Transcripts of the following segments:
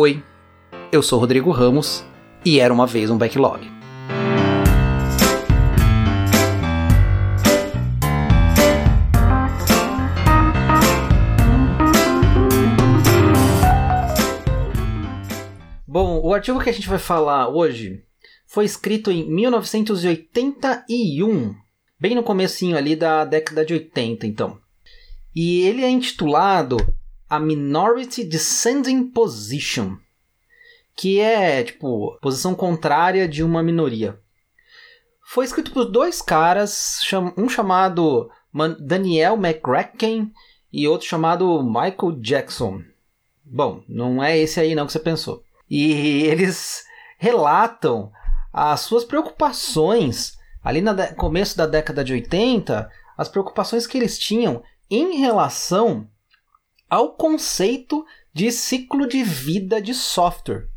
Oi, eu sou Rodrigo Ramos e era uma vez um backlog. Bom, o artigo que a gente vai falar hoje foi escrito em 1981, bem no comecinho ali da década de 80, então. E ele é intitulado A Minority Descending Position, que é, tipo, posição contrária de uma minoria. Foi escrito por dois caras, um chamado Daniel McCracken e outro chamado Michael Jackson. Bom, não é esse aí não que você pensou. E eles relatam as suas preocupações ali no começo da década de 80, as preocupações que eles tinham em relação ao conceito de ciclo de vida de software.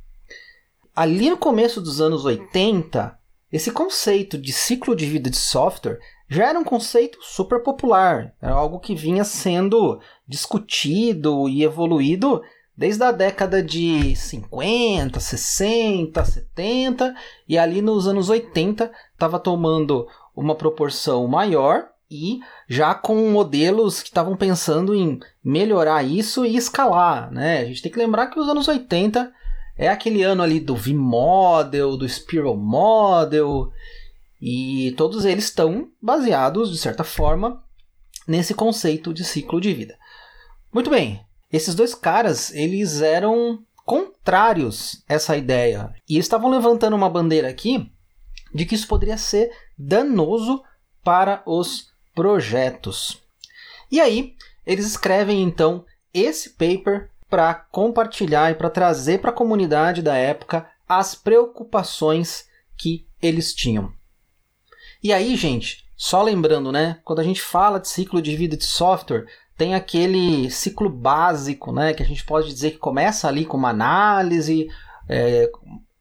Ali no começo dos anos 80, esse conceito de ciclo de vida de software já era um conceito super popular, era algo que vinha sendo discutido e evoluído desde a década de 50, 60, 70 e ali nos anos 80 estava tomando uma proporção maior e já com modelos que estavam pensando em melhorar isso e escalar, né? A gente tem que lembrar que os anos 80 é aquele ano ali do V-Model, do Spiral Model, e todos eles estão baseados, de certa forma, nesse conceito de ciclo de vida. Muito bem, esses dois caras, eles eram contrários a essa ideia, e estavam levantando uma bandeira aqui de que isso poderia ser danoso para os projetos. E aí, eles escrevem então esse paper para compartilhar e para trazer para a comunidade da época as preocupações que eles tinham. E aí, gente, só lembrando, né, quando a gente fala de ciclo de vida de software, tem aquele ciclo básico, né, que a gente pode dizer que começa ali com uma análise, é,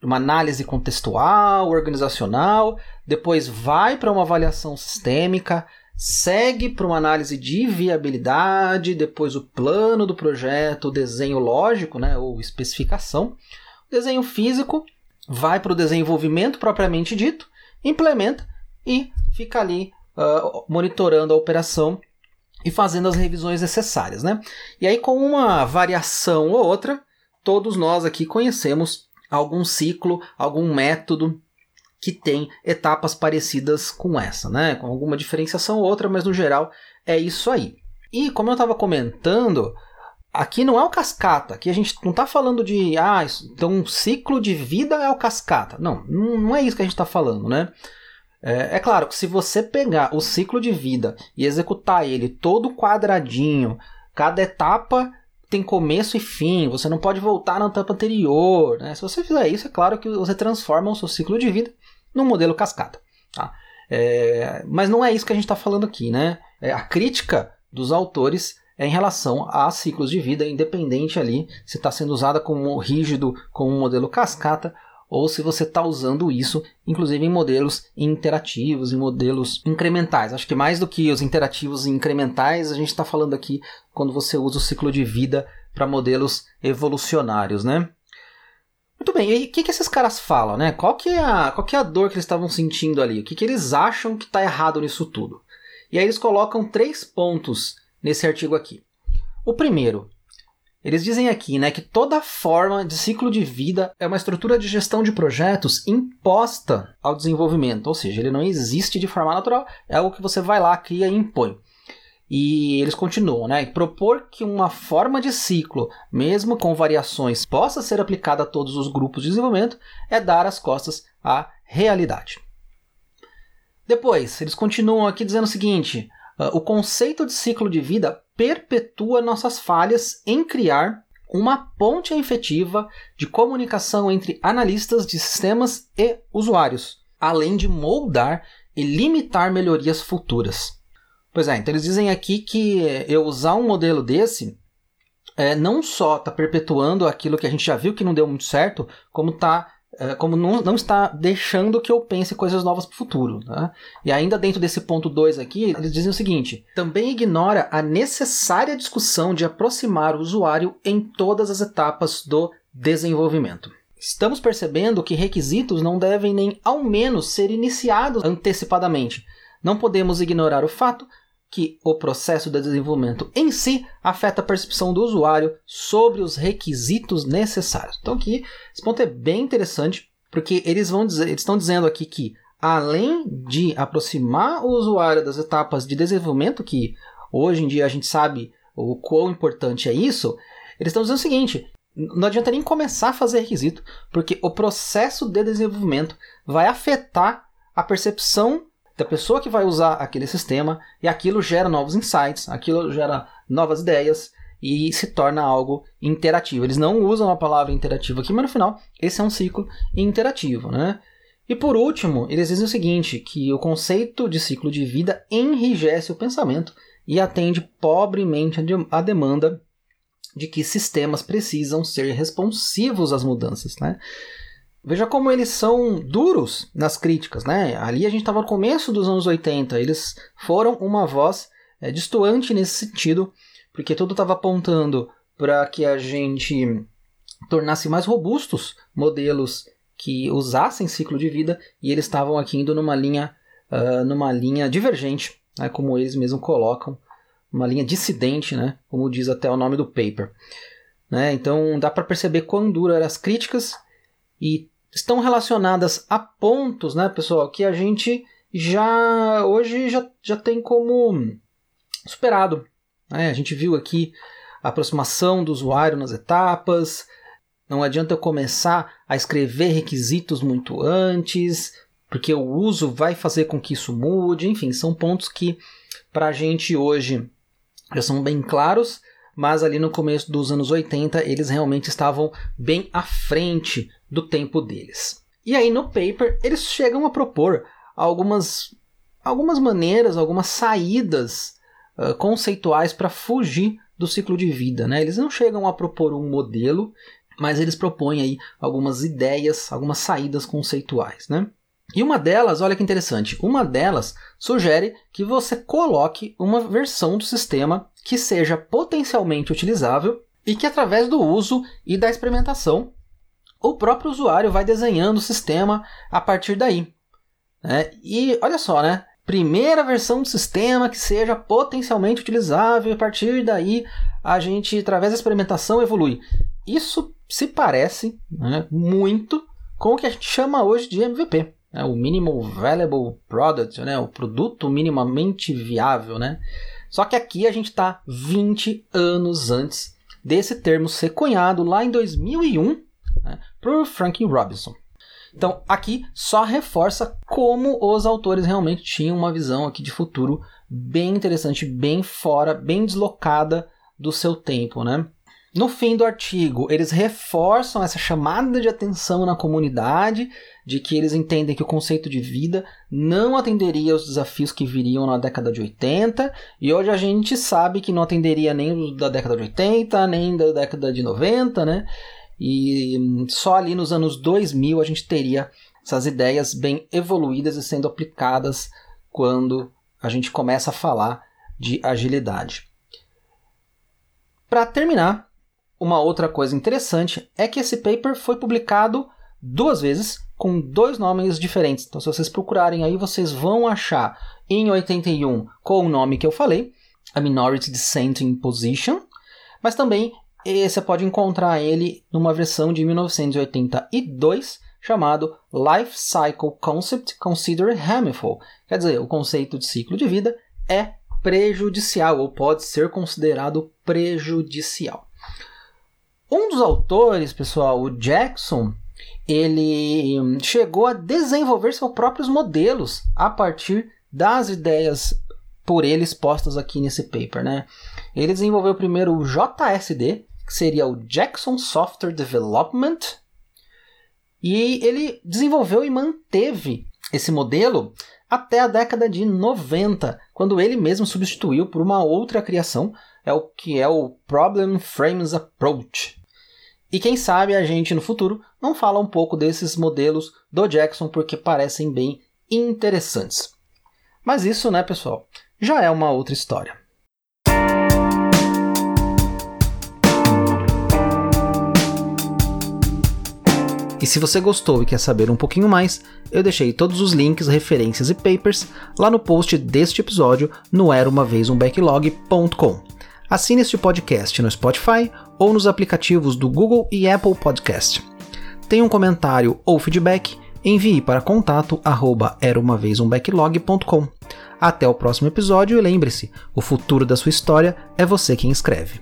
uma análise contextual, organizacional, depois vai para uma avaliação sistêmica, segue para uma análise de viabilidade, depois o plano do projeto, o desenho lógico, né, ou especificação. O desenho físico vai para o desenvolvimento propriamente dito, implementa e fica ali uh, monitorando a operação e fazendo as revisões necessárias. Né? E aí, com uma variação ou outra, todos nós aqui conhecemos algum ciclo, algum método que tem etapas parecidas com essa, né? Com alguma diferenciação ou outra, mas no geral é isso aí. E como eu estava comentando, aqui não é o cascata, aqui a gente não está falando de ah, então um ciclo de vida é o cascata. Não, não é isso que a gente está falando, né? É, é, claro que se você pegar o ciclo de vida e executar ele todo quadradinho, cada etapa tem começo e fim, você não pode voltar na etapa anterior. Né? Se você fizer isso, é claro que você transforma o seu ciclo de vida num modelo cascata. Tá? É, mas não é isso que a gente está falando aqui. Né? É, a crítica dos autores é em relação a ciclos de vida, independente ali se está sendo usada como rígido, como um modelo cascata, ou se você está usando isso, inclusive em modelos interativos, em modelos incrementais. Acho que mais do que os interativos e incrementais, a gente está falando aqui quando você usa o ciclo de vida para modelos evolucionários, né? Muito bem, e o que, que esses caras falam, né? Qual que, é a, qual que é a dor que eles estavam sentindo ali? O que, que eles acham que está errado nisso tudo? E aí eles colocam três pontos nesse artigo aqui. O primeiro, eles dizem aqui né, que toda forma de ciclo de vida é uma estrutura de gestão de projetos imposta ao desenvolvimento, ou seja, ele não existe de forma natural, é algo que você vai lá, cria e impõe. E eles continuam, né? Propor que uma forma de ciclo, mesmo com variações, possa ser aplicada a todos os grupos de desenvolvimento é dar as costas à realidade. Depois, eles continuam aqui dizendo o seguinte: o conceito de ciclo de vida perpetua nossas falhas em criar uma ponte efetiva de comunicação entre analistas de sistemas e usuários, além de moldar e limitar melhorias futuras. Pois é, então eles dizem aqui que eu usar um modelo desse é, não só está perpetuando aquilo que a gente já viu que não deu muito certo, como está como não, não, está deixando que eu pense coisas novas para o futuro. Né? E ainda dentro desse ponto 2 aqui, eles dizem o seguinte: também ignora a necessária discussão de aproximar o usuário em todas as etapas do desenvolvimento. Estamos percebendo que requisitos não devem nem ao menos ser iniciados antecipadamente. Não podemos ignorar o fato que o processo de desenvolvimento em si afeta a percepção do usuário sobre os requisitos necessários. Então aqui esse ponto é bem interessante porque eles vão dizer, eles estão dizendo aqui que além de aproximar o usuário das etapas de desenvolvimento que hoje em dia a gente sabe o quão importante é isso, eles estão dizendo o seguinte: não adianta nem começar a fazer requisito, porque o processo de desenvolvimento vai afetar a percepção da pessoa que vai usar aquele sistema e aquilo gera novos insights, aquilo gera novas ideias e se torna algo interativo. Eles não usam a palavra interativo aqui, mas no final esse é um ciclo interativo, né? E por último, eles dizem o seguinte, que o conceito de ciclo de vida enrijece o pensamento e atende pobremente a demanda de que sistemas precisam ser responsivos às mudanças, né? Veja como eles são duros nas críticas, né? Ali a gente estava no começo dos anos 80, eles foram uma voz é, distoante nesse sentido, porque tudo estava apontando para que a gente tornasse mais robustos modelos que usassem ciclo de vida e eles estavam aqui indo numa linha, uh, numa linha divergente, né, como eles mesmos colocam uma linha dissidente, né, como diz até o nome do paper. Né? Então dá para perceber quão duras eram as críticas e estão relacionadas a pontos, né, pessoal, que a gente já hoje já, já tem como superado. Né? A gente viu aqui a aproximação do usuário nas etapas. Não adianta eu começar a escrever requisitos muito antes, porque o uso vai fazer com que isso mude. Enfim, são pontos que para a gente hoje já são bem claros, mas ali no começo dos anos 80 eles realmente estavam bem à frente do tempo deles. E aí no paper eles chegam a propor algumas, algumas maneiras, algumas saídas uh, conceituais para fugir do ciclo de vida. Né? Eles não chegam a propor um modelo, mas eles propõem aí algumas ideias, algumas saídas conceituais. Né? E uma delas, olha que interessante, uma delas sugere que você coloque uma versão do sistema que seja potencialmente utilizável e que através do uso e da experimentação o próprio usuário vai desenhando o sistema a partir daí. Né? E olha só, né? Primeira versão do sistema que seja potencialmente utilizável, e a partir daí a gente, através da experimentação, evolui. Isso se parece né, muito com o que a gente chama hoje de MVP né, o Minimal Valuable Product, né, o produto minimamente viável. Né? Só que aqui a gente está 20 anos antes desse termo ser cunhado lá em 2001 né, por Frank Robinson. Então aqui só reforça como os autores realmente tinham uma visão aqui de futuro bem interessante, bem fora, bem deslocada do seu tempo, né? No fim do artigo, eles reforçam essa chamada de atenção na comunidade, de que eles entendem que o conceito de vida não atenderia aos desafios que viriam na década de 80, e hoje a gente sabe que não atenderia nem da década de 80, nem da década de 90, né? E só ali nos anos 2000 a gente teria essas ideias bem evoluídas e sendo aplicadas quando a gente começa a falar de agilidade. Para terminar, uma outra coisa interessante é que esse paper foi publicado duas vezes com dois nomes diferentes. Então, se vocês procurarem aí, vocês vão achar em 81 com o nome que eu falei, a Minority Dissenting Position, mas também você pode encontrar ele numa versão de 1982 chamado Life Cycle Concept Considered Harmful. Quer dizer, o conceito de ciclo de vida é prejudicial ou pode ser considerado prejudicial. Um dos autores, pessoal, o Jackson, ele chegou a desenvolver seus próprios modelos a partir das ideias por ele expostas aqui nesse paper, né? Ele desenvolveu primeiro o JSD, que seria o Jackson Software Development, e ele desenvolveu e manteve esse modelo até a década de 90, quando ele mesmo substituiu por uma outra criação, é o que é o Problem Frames Approach. E quem sabe a gente no futuro não fala um pouco desses modelos do Jackson porque parecem bem interessantes. Mas isso, né, pessoal, já é uma outra história. E se você gostou e quer saber um pouquinho mais, eu deixei todos os links, referências e papers lá no post deste episódio no era Assine este podcast no Spotify ou nos aplicativos do Google e Apple Podcast. Tem um comentário ou feedback? Envie para contato arroba Até o próximo episódio e lembre-se, o futuro da sua história é você quem escreve.